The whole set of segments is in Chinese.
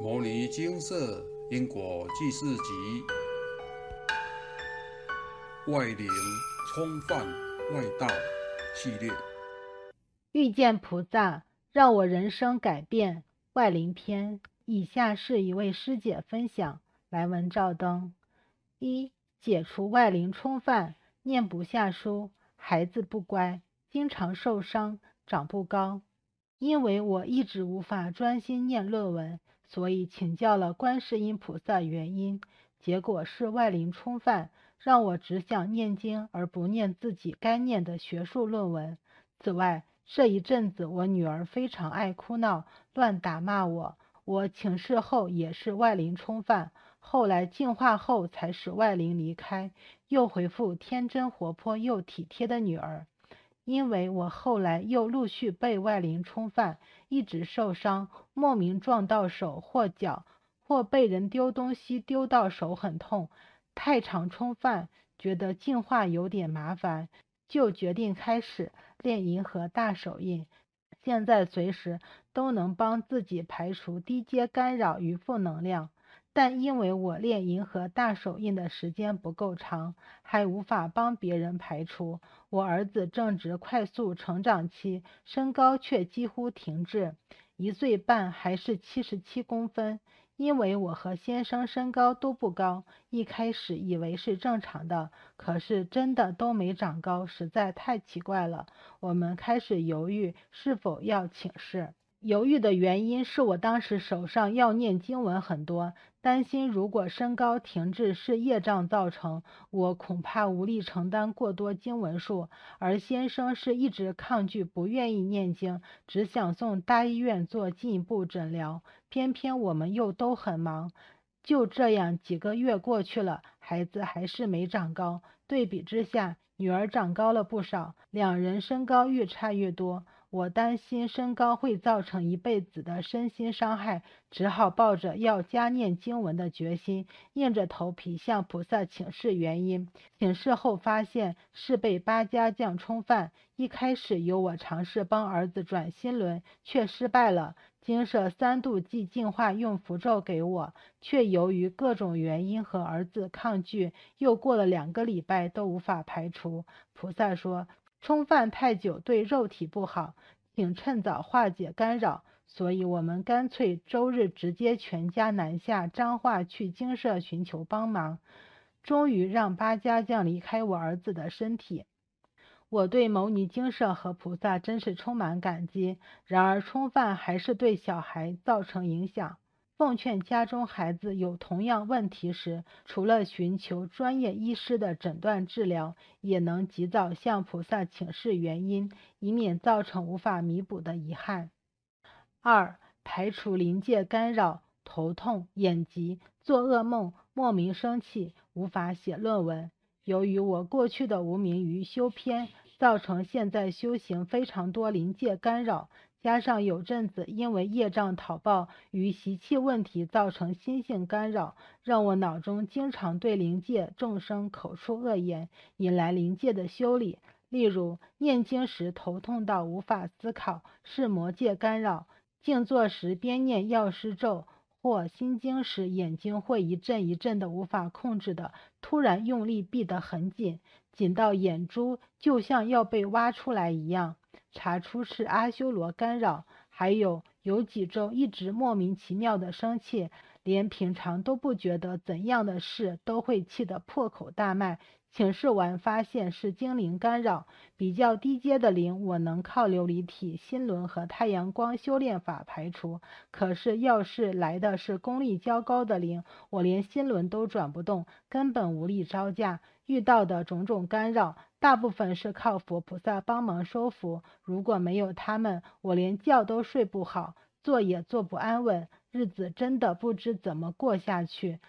《摩尼金色因果记事集》外灵冲犯外道系列，遇见菩萨让我人生改变。外灵篇，以下是一位师姐分享。来文照灯：一、解除外灵冲犯，念不下书，孩子不乖，经常受伤，长不高。因为我一直无法专心念论文。所以请教了观世音菩萨原因，结果是外灵冲犯，让我只想念经而不念自己该念的学术论文。此外，这一阵子我女儿非常爱哭闹，乱打骂我，我请示后也是外灵冲犯，后来净化后才使外灵离开，又恢复天真活泼又体贴的女儿。因为我后来又陆续被外灵冲犯，一直受伤，莫名撞到手或脚，或被人丢东西丢到手很痛，太常冲犯，觉得净化有点麻烦，就决定开始练银河大手印，现在随时都能帮自己排除低阶干扰与负能量。但因为我练银河大手印的时间不够长，还无法帮别人排除。我儿子正值快速成长期，身高却几乎停滞，一岁半还是七十七公分。因为我和先生身高都不高，一开始以为是正常的，可是真的都没长高，实在太奇怪了。我们开始犹豫是否要请示。犹豫的原因是我当时手上要念经文很多，担心如果身高停滞是业障造成，我恐怕无力承担过多经文数。而先生是一直抗拒不愿意念经，只想送大医院做进一步诊疗，偏偏我们又都很忙。就这样几个月过去了，孩子还是没长高。对比之下，女儿长高了不少，两人身高越差越多。我担心身高会造成一辈子的身心伤害，只好抱着要加念经文的决心，硬着头皮向菩萨请示原因。请示后发现是被八家将冲犯。一开始由我尝试帮儿子转心轮，却失败了。经舍三度即净化用符咒给我，却由于各种原因和儿子抗拒，又过了两个礼拜都无法排除。菩萨说。冲犯太久对肉体不好，请趁早化解干扰。所以我们干脆周日直接全家南下彰化去精舍寻求帮忙，终于让八家将离开我儿子的身体。我对牟尼精舍和菩萨真是充满感激。然而冲犯还是对小孩造成影响。奉劝家中孩子有同样问题时，除了寻求专业医师的诊断治疗，也能及早向菩萨请示原因，以免造成无法弥补的遗憾。二、排除临界干扰，头痛、眼疾、做噩梦、莫名生气、无法写论文。由于我过去的无名于修偏，造成现在修行非常多临界干扰。加上有阵子因为业障讨报与习气问题造成心性干扰，让我脑中经常对灵界众生口出恶言，引来灵界的修理。例如念经时头痛到无法思考，是魔界干扰；静坐时边念药师咒或心经时，眼睛会一阵一阵的无法控制的突然用力闭得很紧，紧到眼珠就像要被挖出来一样。查出是阿修罗干扰，还有有几周一直莫名其妙的生气，连平常都不觉得怎样的事都会气得破口大骂。请示完发现是精灵干扰，比较低阶的灵我能靠琉璃体、心轮和太阳光修炼法排除。可是要是来的是功力较高的灵，我连心轮都转不动，根本无力招架。遇到的种种干扰。大部分是靠佛菩萨帮忙收服，如果没有他们，我连觉都睡不好，坐也坐不安稳，日子真的不知怎么过下去。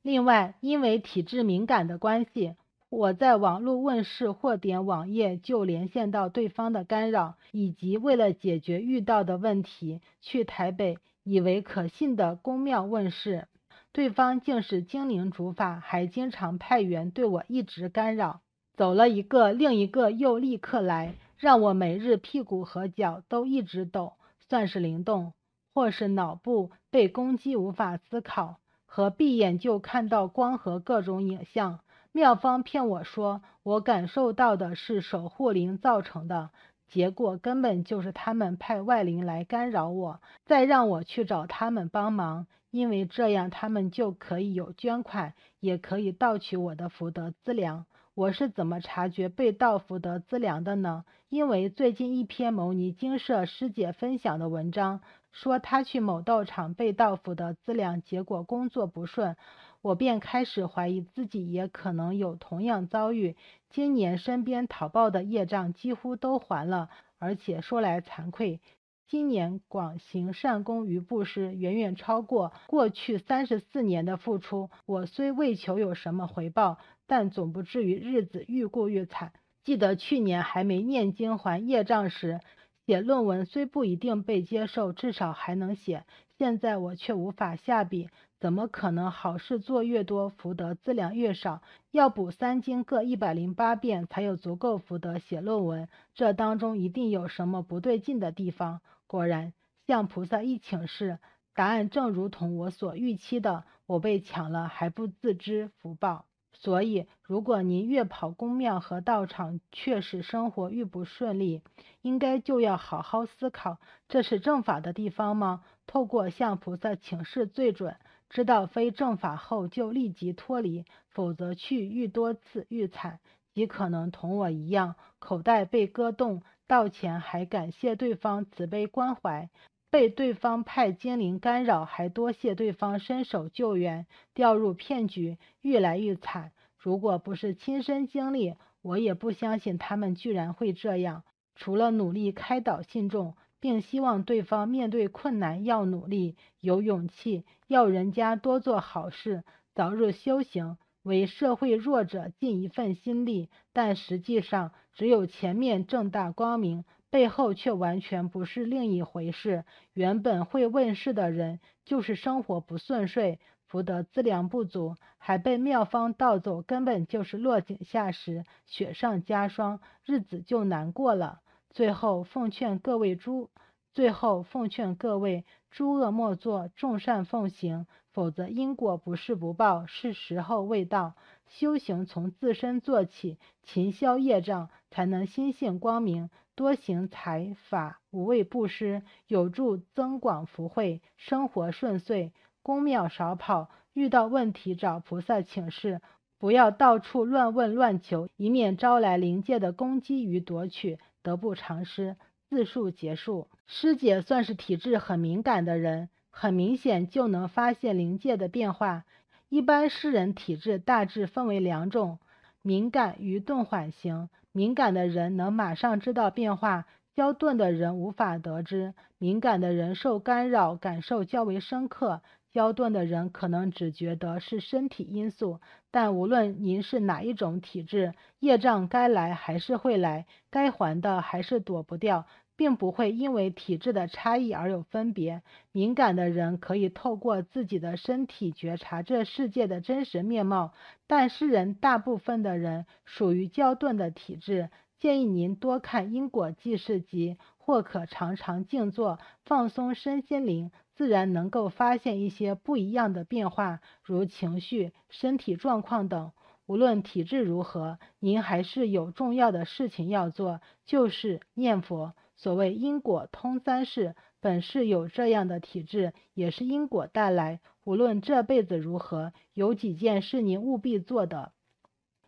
另外，因为体质敏感的关系，我在网络问世或点网页就连线到对方的干扰，以及为了解决遇到的问题，去台北以为可信的公庙问世，对方竟是精灵主法，还经常派员对我一直干扰。走了一个，另一个又立刻来，让我每日屁股和脚都一直抖，算是灵动。或是脑部被攻击无法思考，和闭眼就看到光和各种影像。妙方骗我说，我感受到的是守护灵造成的，结果根本就是他们派外灵来干扰我，再让我去找他们帮忙，因为这样他们就可以有捐款，也可以盗取我的福德资粮。我是怎么察觉被盗福德资粮的呢？因为最近一篇牟尼精舍师姐分享的文章，说她去某道场被盗福德资粮，结果工作不顺。我便开始怀疑自己也可能有同样遭遇。今年身边讨报的业障几乎都还了，而且说来惭愧，今年广行善功于布施，远远超过过去三十四年的付出。我虽未求有什么回报，但总不至于日子愈过愈惨。记得去年还没念经还业障时，写论文虽不一定被接受，至少还能写。现在我却无法下笔。怎么可能好事做越多，福德资粮越少？要补三经各一百零八遍，才有足够福德写论文。这当中一定有什么不对劲的地方。果然，向菩萨一请示，答案正如同我所预期的，我被抢了还不自知福报。所以，如果您越跑宫庙和道场，确实生活愈不顺利，应该就要好好思考，这是正法的地方吗？透过向菩萨请示最准。知道非正法后，就立即脱离，否则去愈多次愈惨，极可能同我一样，口袋被割动，道前还感谢对方慈悲关怀，被对方派精灵干扰，还多谢对方伸手救援，掉入骗局，愈来愈惨。如果不是亲身经历，我也不相信他们居然会这样。除了努力开导信众。并希望对方面对困难要努力、有勇气，要人家多做好事，早日修行，为社会弱者尽一份心力。但实际上，只有前面正大光明，背后却完全不是另一回事。原本会问世的人，就是生活不顺遂、福德资粮不足，还被妙方盗走，根本就是落井下石、雪上加霜，日子就难过了。最后奉劝各位诸，最后奉劝各位诸恶莫作，众善奉行，否则因果不是不报，是时候未到。修行从自身做起，勤消业障，才能心性光明。多行财法无畏布施，有助增广福慧，生活顺遂。宫庙少跑，遇到问题找菩萨请示，不要到处乱问乱求，以免招来灵界的攻击与夺取。得不偿失。自述结束。师姐算是体质很敏感的人，很明显就能发现灵界的变化。一般诗人体质大致分为两种：敏感与钝缓型。敏感的人能马上知道变化，较钝的人无法得知。敏感的人受干扰感受较为深刻。焦钝的人可能只觉得是身体因素，但无论您是哪一种体质，业障该来还是会来，该还的还是躲不掉，并不会因为体质的差异而有分别。敏感的人可以透过自己的身体觉察这世界的真实面貌，但世人大部分的人属于较钝的体质，建议您多看因果记事集，或可常常静坐，放松身心灵。自然能够发现一些不一样的变化，如情绪、身体状况等。无论体质如何，您还是有重要的事情要做，就是念佛。所谓因果通三世，本是有这样的体质，也是因果带来。无论这辈子如何，有几件是您务必做的：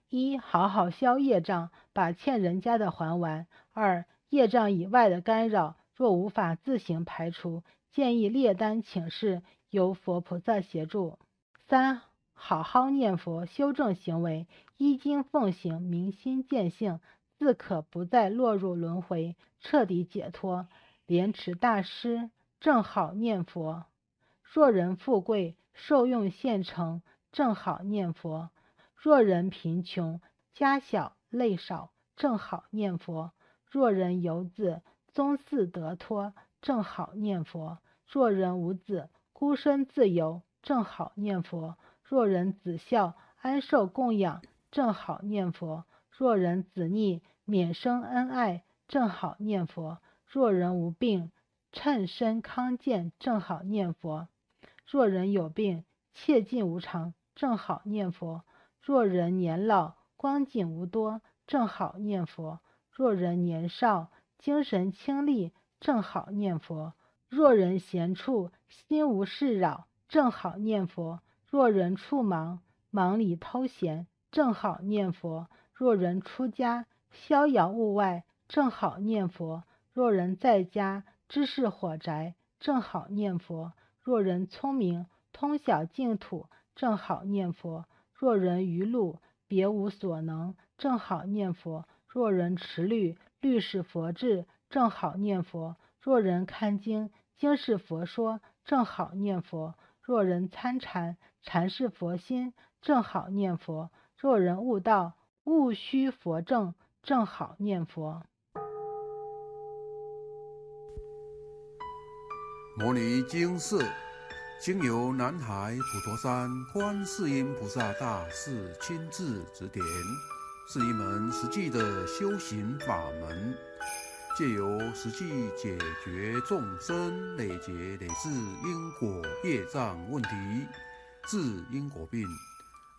一、好好消业障，把欠人家的还完；二、业障以外的干扰，若无法自行排除。建议列单请示，由佛菩萨协助。三，好好念佛，修正行为，依经奉行，明心见性，自可不再落入轮回，彻底解脱。莲池大师正好念佛。若人富贵，受用现成，正好念佛；若人贫穷，家小累少，正好念佛；若人有子，宗嗣得脱。正好念佛，若人无子，孤身自由，正好念佛；若人子孝，安受供养，正好念佛；若人子逆，免生恩爱，正好念佛；若人无病，趁身康健，正好念佛；若人有病，切尽无常，正好念佛；若人年老，光景无多，正好念佛；若人年少，精神清丽，正好念佛；若人闲处，心无事扰，正好念佛；若人处忙，忙里偷闲，正好念佛；若人出家，逍遥物外，正好念佛；若人在家，知是火宅，正好念佛；若人聪明，通晓净土，正好念佛；若人愚鲁，别无所能，正好念佛；若人持律，律是佛智，正好念佛；若人看经，经是佛说，正好念佛；若人参禅，禅是佛心，正好念佛；若人悟道，悟须佛正，正好念佛。摩尼经寺经由南海普陀山观世音菩萨大士亲自指点，是一门实际的修行法门，借由实际解决众生累劫累世因果业障问题，治因果病，